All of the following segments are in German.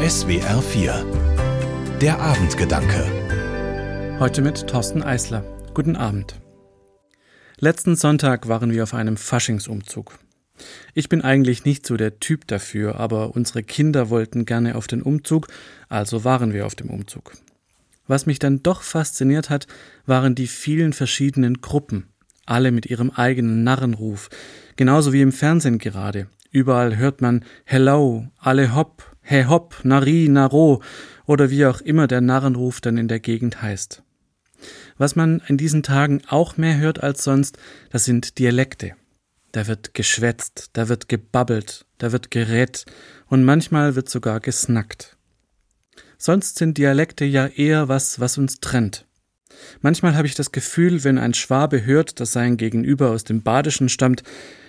SWR 4 Der Abendgedanke Heute mit Thorsten Eisler. Guten Abend. Letzten Sonntag waren wir auf einem Faschingsumzug. Ich bin eigentlich nicht so der Typ dafür, aber unsere Kinder wollten gerne auf den Umzug, also waren wir auf dem Umzug. Was mich dann doch fasziniert hat, waren die vielen verschiedenen Gruppen, alle mit ihrem eigenen Narrenruf, genauso wie im Fernsehen gerade. Überall hört man Hello, alle hopp, he hopp, nari, naro oder wie auch immer der Narrenruf dann in der Gegend heißt. Was man in diesen Tagen auch mehr hört als sonst, das sind Dialekte. Da wird geschwätzt, da wird gebabbelt, da wird gerät und manchmal wird sogar gesnackt. Sonst sind Dialekte ja eher was, was uns trennt. Manchmal habe ich das Gefühl, wenn ein Schwabe hört, dass sein Gegenüber aus dem Badischen stammt,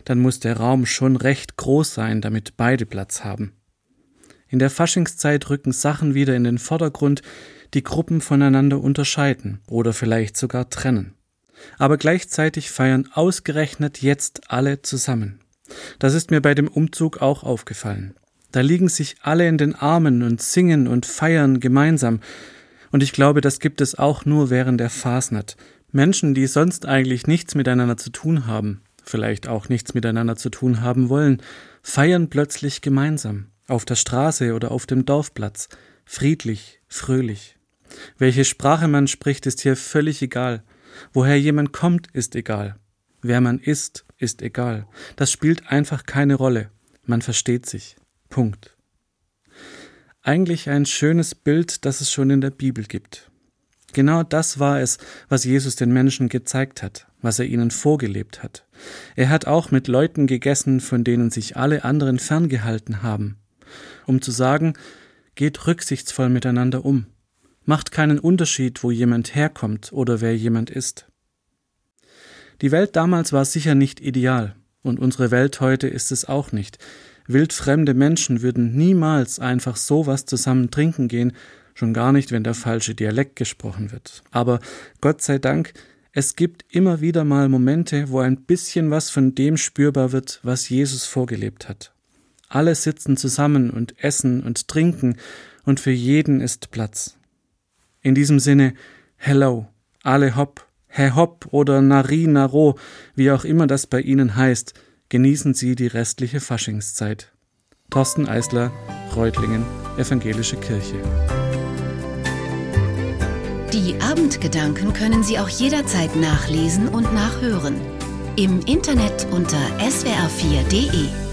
dann muss der Raum schon recht groß sein, damit beide Platz haben. In der Faschingszeit rücken Sachen wieder in den Vordergrund, die Gruppen voneinander unterscheiden oder vielleicht sogar trennen. Aber gleichzeitig feiern ausgerechnet jetzt alle zusammen. Das ist mir bei dem Umzug auch aufgefallen. Da liegen sich alle in den Armen und singen und feiern gemeinsam, und ich glaube, das gibt es auch nur während der Fasnacht. Menschen, die sonst eigentlich nichts miteinander zu tun haben, vielleicht auch nichts miteinander zu tun haben wollen, feiern plötzlich gemeinsam, auf der Straße oder auf dem Dorfplatz, friedlich, fröhlich. Welche Sprache man spricht, ist hier völlig egal. Woher jemand kommt, ist egal. Wer man ist, ist egal. Das spielt einfach keine Rolle. Man versteht sich. Punkt. Eigentlich ein schönes Bild, das es schon in der Bibel gibt. Genau das war es, was Jesus den Menschen gezeigt hat, was er ihnen vorgelebt hat. Er hat auch mit Leuten gegessen, von denen sich alle anderen ferngehalten haben, um zu sagen, geht rücksichtsvoll miteinander um, macht keinen Unterschied, wo jemand herkommt oder wer jemand ist. Die Welt damals war sicher nicht ideal, und unsere Welt heute ist es auch nicht. Wildfremde Menschen würden niemals einfach sowas zusammen trinken gehen, schon gar nicht, wenn der falsche Dialekt gesprochen wird. Aber Gott sei Dank, es gibt immer wieder mal Momente, wo ein bisschen was von dem spürbar wird, was Jesus vorgelebt hat. Alle sitzen zusammen und essen und trinken, und für jeden ist Platz. In diesem Sinne, hello, alle hopp, he hopp oder nari naro, wie auch immer das bei Ihnen heißt, genießen Sie die restliche Faschingszeit. Thorsten Eisler, Reutlingen, Evangelische Kirche. Die Abendgedanken können Sie auch jederzeit nachlesen und nachhören. Im Internet unter swr4.de.